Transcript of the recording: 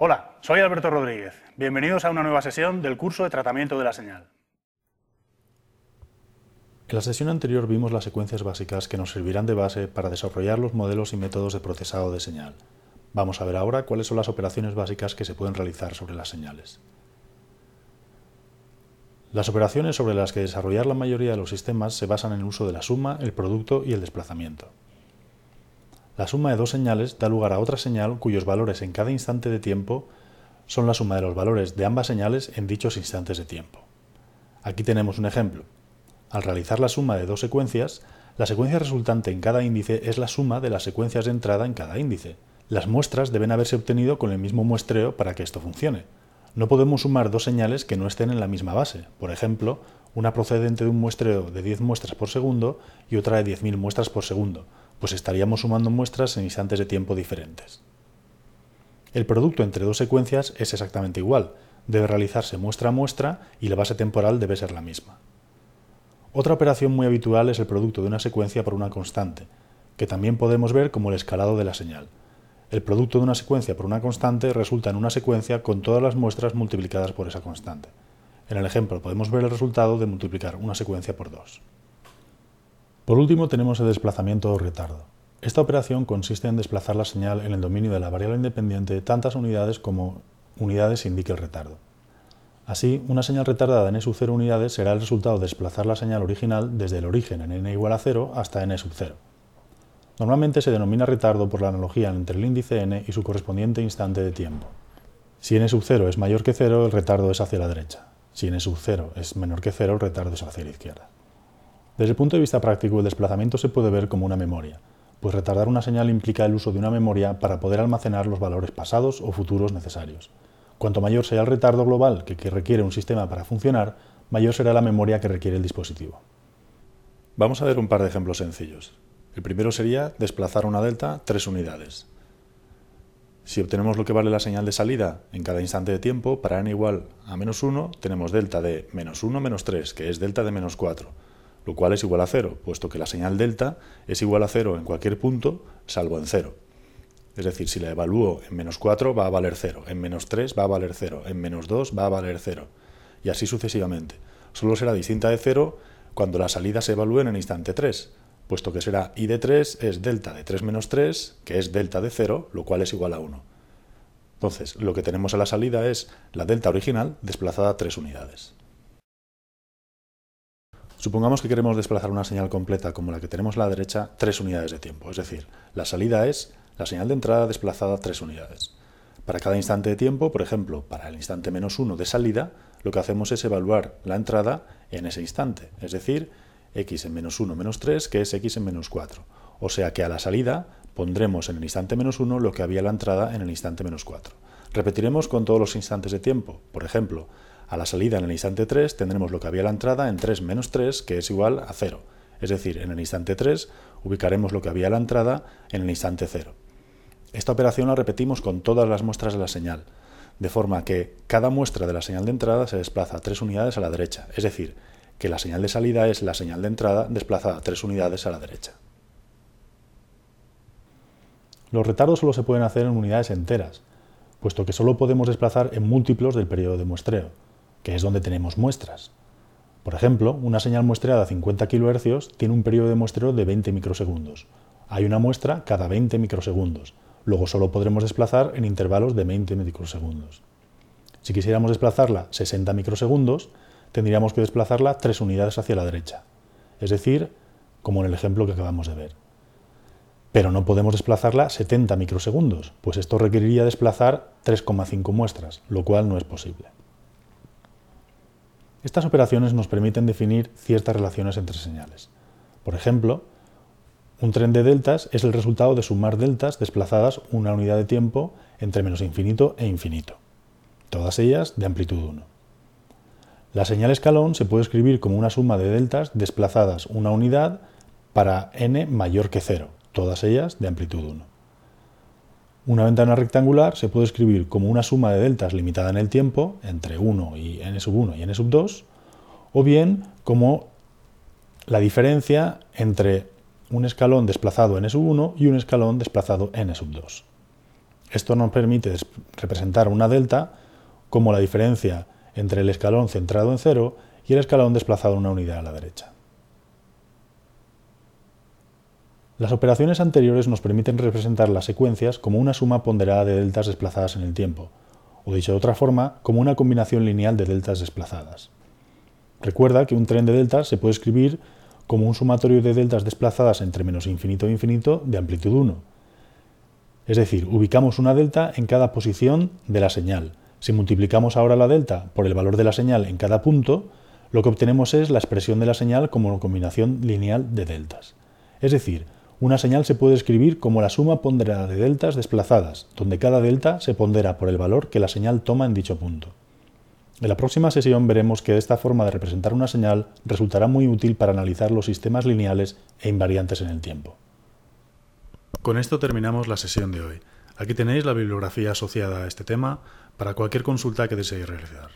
Hola, soy Alberto Rodríguez. Bienvenidos a una nueva sesión del curso de tratamiento de la señal. En la sesión anterior vimos las secuencias básicas que nos servirán de base para desarrollar los modelos y métodos de procesado de señal. Vamos a ver ahora cuáles son las operaciones básicas que se pueden realizar sobre las señales. Las operaciones sobre las que desarrollar la mayoría de los sistemas se basan en el uso de la suma, el producto y el desplazamiento. La suma de dos señales da lugar a otra señal cuyos valores en cada instante de tiempo son la suma de los valores de ambas señales en dichos instantes de tiempo. Aquí tenemos un ejemplo. Al realizar la suma de dos secuencias, la secuencia resultante en cada índice es la suma de las secuencias de entrada en cada índice. Las muestras deben haberse obtenido con el mismo muestreo para que esto funcione. No podemos sumar dos señales que no estén en la misma base. Por ejemplo, una procedente de un muestreo de 10 muestras por segundo y otra de 10.000 muestras por segundo, pues estaríamos sumando muestras en instantes de tiempo diferentes. El producto entre dos secuencias es exactamente igual, debe realizarse muestra a muestra y la base temporal debe ser la misma. Otra operación muy habitual es el producto de una secuencia por una constante, que también podemos ver como el escalado de la señal. El producto de una secuencia por una constante resulta en una secuencia con todas las muestras multiplicadas por esa constante. En el ejemplo podemos ver el resultado de multiplicar una secuencia por dos. Por último tenemos el desplazamiento o retardo. Esta operación consiste en desplazar la señal en el dominio de la variable independiente tantas unidades como unidades indique el retardo. Así, una señal retardada en n sub 0 unidades será el resultado de desplazar la señal original desde el origen en n igual a 0 hasta n sub 0. Normalmente se denomina retardo por la analogía entre el índice n y su correspondiente instante de tiempo. Si n sub 0 es mayor que 0, el retardo es hacia la derecha. Si n sub 0 es menor que 0, el retardo es hacia la izquierda. Desde el punto de vista práctico, el desplazamiento se puede ver como una memoria, pues retardar una señal implica el uso de una memoria para poder almacenar los valores pasados o futuros necesarios. Cuanto mayor sea el retardo global que, requiere un sistema para funcionar, mayor será la memoria que requiere el dispositivo. Vamos a ver un par de ejemplos sencillos. El primero sería desplazar una delta tres unidades. Si obtenemos lo que vale la señal de salida en cada instante de tiempo, para n igual a menos 1, tenemos delta de menos 1 menos 3, que es delta de menos 4 lo cual es igual a cero, puesto que la señal delta es igual a cero en cualquier punto, salvo en cero. Es decir, si la evalúo en menos 4 va a valer 0, en menos 3 va a valer 0, en menos 2 va a valer 0, y así sucesivamente. Solo será distinta de 0 cuando la salida se evalúe en el instante 3, puesto que será i de 3 es delta de 3 menos 3, que es delta de 0, lo cual es igual a 1. Entonces, lo que tenemos a la salida es la delta original desplazada 3 unidades. Supongamos que queremos desplazar una señal completa como la que tenemos a la derecha tres unidades de tiempo, es decir, la salida es la señal de entrada desplazada tres unidades. Para cada instante de tiempo, por ejemplo, para el instante menos uno de salida, lo que hacemos es evaluar la entrada en ese instante, es decir, x en menos 1 menos 3, que es x en menos 4. O sea que a la salida pondremos en el instante menos 1 lo que había la entrada en el instante menos 4. Repetiremos con todos los instantes de tiempo. Por ejemplo, a la salida en el instante 3 tendremos lo que había la entrada en 3 menos 3, que es igual a 0. Es decir, en el instante 3 ubicaremos lo que había la entrada en el instante 0. Esta operación la repetimos con todas las muestras de la señal, de forma que cada muestra de la señal de entrada se desplaza 3 unidades a la derecha, es decir, que la señal de salida es la señal de entrada desplazada 3 unidades a la derecha. Los retardos solo se pueden hacer en unidades enteras, puesto que solo podemos desplazar en múltiplos del periodo de muestreo que es donde tenemos muestras. Por ejemplo, una señal muestreada a 50 kHz tiene un periodo de muestreo de 20 microsegundos. Hay una muestra cada 20 microsegundos. Luego solo podremos desplazar en intervalos de 20 microsegundos. Si quisiéramos desplazarla 60 microsegundos, tendríamos que desplazarla 3 unidades hacia la derecha. Es decir, como en el ejemplo que acabamos de ver. Pero no podemos desplazarla 70 microsegundos, pues esto requeriría desplazar 3,5 muestras, lo cual no es posible. Estas operaciones nos permiten definir ciertas relaciones entre señales. Por ejemplo, un tren de deltas es el resultado de sumar deltas desplazadas una unidad de tiempo entre menos infinito e infinito, todas ellas de amplitud 1. La señal escalón se puede escribir como una suma de deltas desplazadas una unidad para n mayor que 0, todas ellas de amplitud 1. Una ventana rectangular se puede escribir como una suma de deltas limitada en el tiempo, entre 1 y n sub 1 y n sub 2, o bien como la diferencia entre un escalón desplazado n sub 1 y un escalón desplazado n sub 2. Esto nos permite representar una delta como la diferencia entre el escalón centrado en cero y el escalón desplazado una unidad a la derecha. Las operaciones anteriores nos permiten representar las secuencias como una suma ponderada de deltas desplazadas en el tiempo, o dicho de otra forma, como una combinación lineal de deltas desplazadas. Recuerda que un tren de deltas se puede escribir como un sumatorio de deltas desplazadas entre menos infinito e infinito de amplitud 1. Es decir, ubicamos una delta en cada posición de la señal. Si multiplicamos ahora la delta por el valor de la señal en cada punto, lo que obtenemos es la expresión de la señal como combinación lineal de deltas. Es decir, una señal se puede escribir como la suma ponderada de deltas desplazadas, donde cada delta se pondera por el valor que la señal toma en dicho punto. En la próxima sesión veremos que esta forma de representar una señal resultará muy útil para analizar los sistemas lineales e invariantes en el tiempo. Con esto terminamos la sesión de hoy. Aquí tenéis la bibliografía asociada a este tema para cualquier consulta que deseéis realizar.